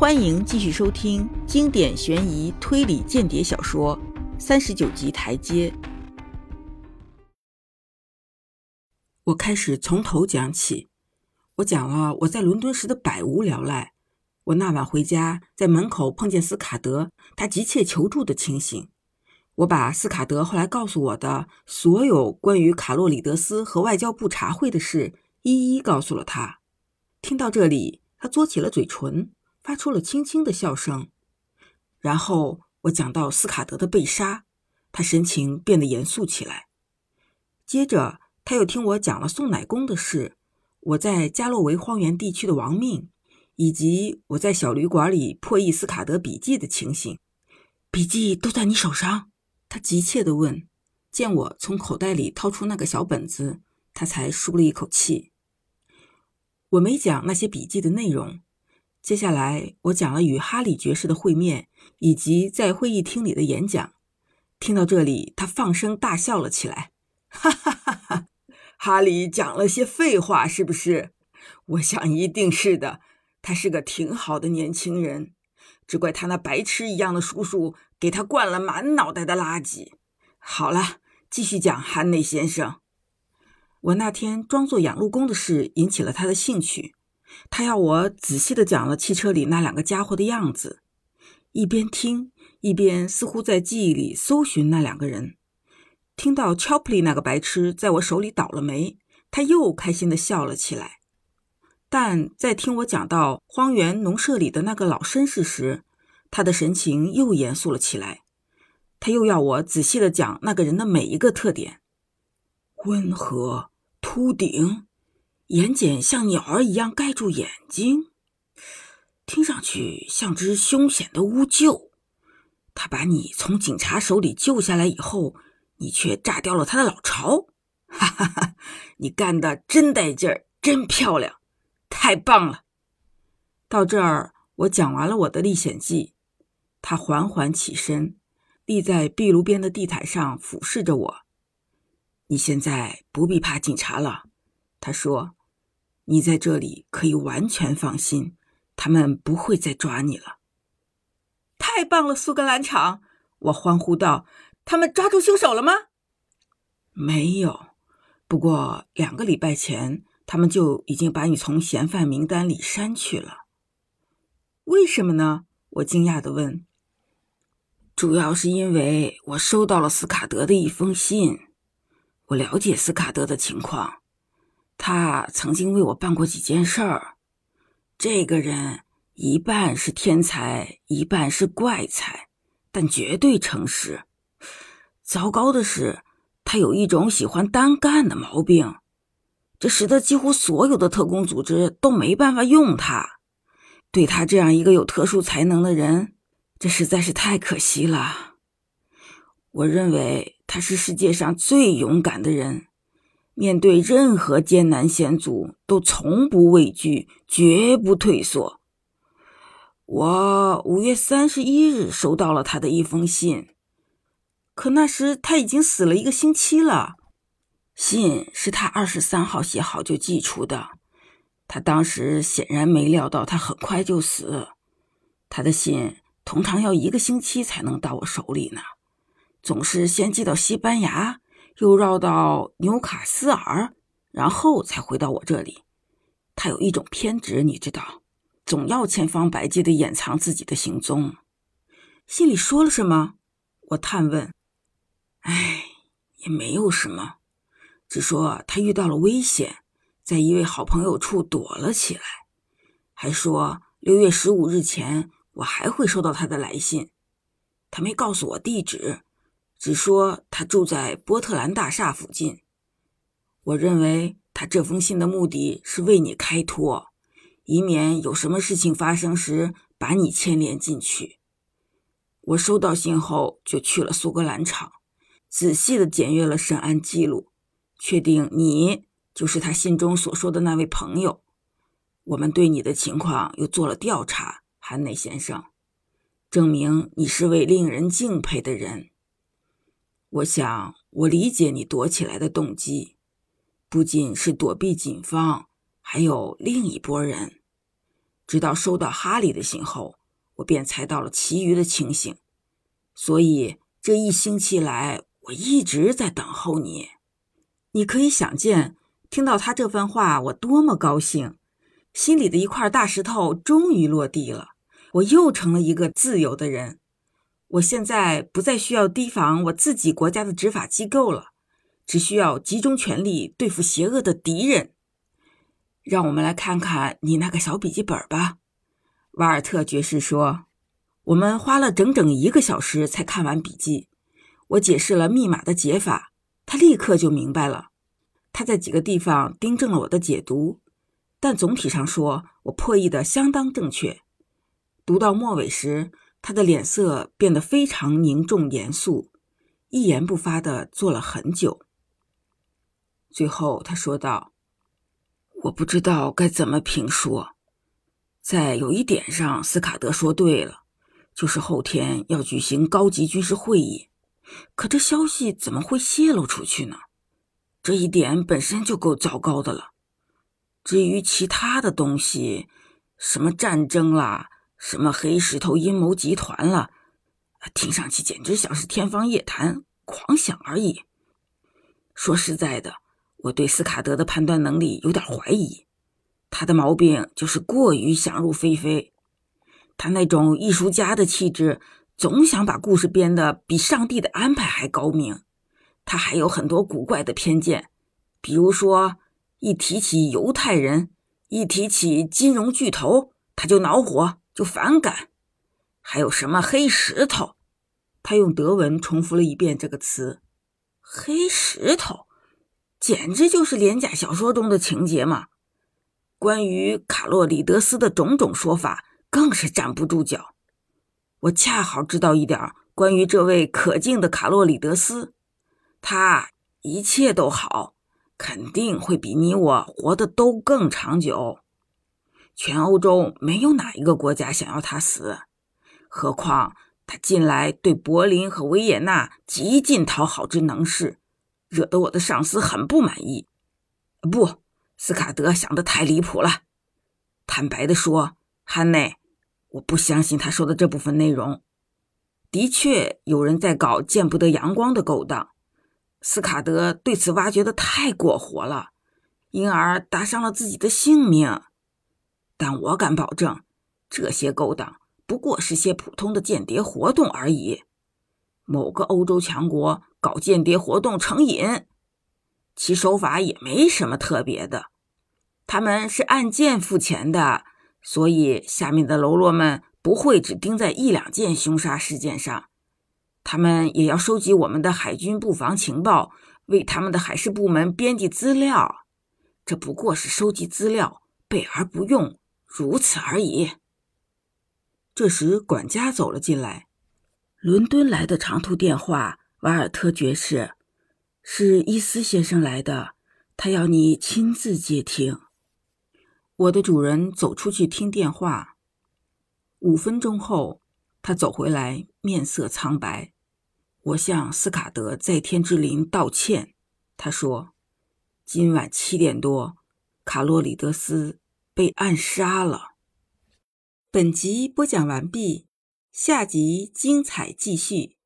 欢迎继续收听经典悬疑推理间谍小说《三十九级台阶》。我开始从头讲起，我讲了我在伦敦时的百无聊赖，我那晚回家在门口碰见斯卡德，他急切求助的情形。我把斯卡德后来告诉我的所有关于卡洛里德斯和外交部茶会的事一一告诉了他。听到这里，他嘬起了嘴唇。发出了轻轻的笑声，然后我讲到斯卡德的被杀，他神情变得严肃起来。接着他又听我讲了送奶工的事，我在加洛维荒原地区的亡命，以及我在小旅馆里破译斯卡德笔记的情形。笔记都在你手上？他急切地问。见我从口袋里掏出那个小本子，他才舒了一口气。我没讲那些笔记的内容。接下来，我讲了与哈里爵士的会面，以及在会议厅里的演讲。听到这里，他放声大笑了起来，哈哈哈哈！哈里讲了些废话，是不是？我想一定是的。他是个挺好的年轻人，只怪他那白痴一样的叔叔给他灌了满脑袋的垃圾。好了，继续讲汉内先生。我那天装作养路工的事引起了他的兴趣。他要我仔细的讲了汽车里那两个家伙的样子，一边听一边似乎在记忆里搜寻那两个人。听到 Chopley 那个白痴在我手里倒了霉，他又开心的笑了起来。但在听我讲到荒原农舍里的那个老绅士时，他的神情又严肃了起来。他又要我仔细的讲那个人的每一个特点：温和、秃顶。眼睑像鸟儿一样盖住眼睛，听上去像只凶险的乌鹫。他把你从警察手里救下来以后，你却炸掉了他的老巢。哈哈哈！你干的真带劲儿，真漂亮，太棒了！到这儿，我讲完了我的历险记。他缓缓起身，立在壁炉边的地毯上，俯视着我。你现在不必怕警察了，他说。你在这里可以完全放心，他们不会再抓你了。太棒了，苏格兰场！我欢呼道：“他们抓住凶手了吗？”没有，不过两个礼拜前，他们就已经把你从嫌犯名单里删去了。为什么呢？我惊讶的问。主要是因为我收到了斯卡德的一封信，我了解斯卡德的情况。他曾经为我办过几件事儿。这个人一半是天才，一半是怪才，但绝对诚实。糟糕的是，他有一种喜欢单干的毛病，这使得几乎所有的特工组织都没办法用他。对他这样一个有特殊才能的人，这实在是太可惜了。我认为他是世界上最勇敢的人。面对任何艰难险阻，都从不畏惧，绝不退缩。我五月三十一日收到了他的一封信，可那时他已经死了一个星期了。信是他二十三号写好就寄出的，他当时显然没料到他很快就死。他的信通常要一个星期才能到我手里呢，总是先寄到西班牙。又绕到纽卡斯尔，然后才回到我这里。他有一种偏执，你知道，总要千方百计的掩藏自己的行踪。信里说了什么？我探问。哎，也没有什么，只说他遇到了危险，在一位好朋友处躲了起来，还说六月十五日前我还会收到他的来信。他没告诉我地址。只说他住在波特兰大厦附近。我认为他这封信的目的是为你开脱，以免有什么事情发生时把你牵连进去。我收到信后就去了苏格兰场，仔细的检阅了审案记录，确定你就是他信中所说的那位朋友。我们对你的情况又做了调查，汉内先生，证明你是位令人敬佩的人。我想，我理解你躲起来的动机，不仅是躲避警方，还有另一拨人。直到收到哈利的信后，我便猜到了其余的情形。所以这一星期来，我一直在等候你。你可以想见，听到他这番话，我多么高兴，心里的一块大石头终于落地了。我又成了一个自由的人。我现在不再需要提防我自己国家的执法机构了，只需要集中全力对付邪恶的敌人。让我们来看看你那个小笔记本吧，瓦尔特爵士说：“我们花了整整一个小时才看完笔记。我解释了密码的解法，他立刻就明白了。他在几个地方订正了我的解读，但总体上说，我破译的相当正确。读到末尾时，他的脸色变得非常凝重严肃，一言不发的坐了很久。最后，他说道。”我不知道该怎么评说，在有一点上，斯卡德说对了，就是后天要举行高级军事会议。可这消息怎么会泄露出去呢？这一点本身就够糟糕的了。至于其他的东西，什么战争啦，什么黑石头阴谋集团了，听上去简直像是天方夜谭、狂想而已。说实在的。我对斯卡德的判断能力有点怀疑，他的毛病就是过于想入非非。他那种艺术家的气质，总想把故事编得比上帝的安排还高明。他还有很多古怪的偏见，比如说，一提起犹太人，一提起金融巨头，他就恼火，就反感。还有什么黑石头？他用德文重复了一遍这个词：“黑石头。”简直就是廉价小说中的情节嘛！关于卡洛里德斯的种种说法更是站不住脚。我恰好知道一点关于这位可敬的卡洛里德斯，他一切都好，肯定会比你我活得都更长久。全欧洲没有哪一个国家想要他死，何况他近来对柏林和维也纳极尽讨好之能事。惹得我的上司很不满意。不，斯卡德想的太离谱了。坦白的说，汉内，我不相信他说的这部分内容。的确，有人在搞见不得阳光的勾当。斯卡德对此挖掘的太过火了，因而搭上了自己的性命。但我敢保证，这些勾当不过是些普通的间谍活动而已。某个欧洲强国。搞间谍活动成瘾，其手法也没什么特别的。他们是按件付钱的，所以下面的喽啰们不会只盯在一两件凶杀事件上，他们也要收集我们的海军布防情报，为他们的海事部门编辑资料。这不过是收集资料，备而不用，如此而已。这时，管家走了进来，伦敦来的长途电话。瓦尔特爵士，是伊斯先生来的，他要你亲自接听。我的主人走出去听电话。五分钟后，他走回来，面色苍白。我向斯卡德在天之灵道歉。他说：“今晚七点多，卡洛里德斯被暗杀了。”本集播讲完毕，下集精彩继续。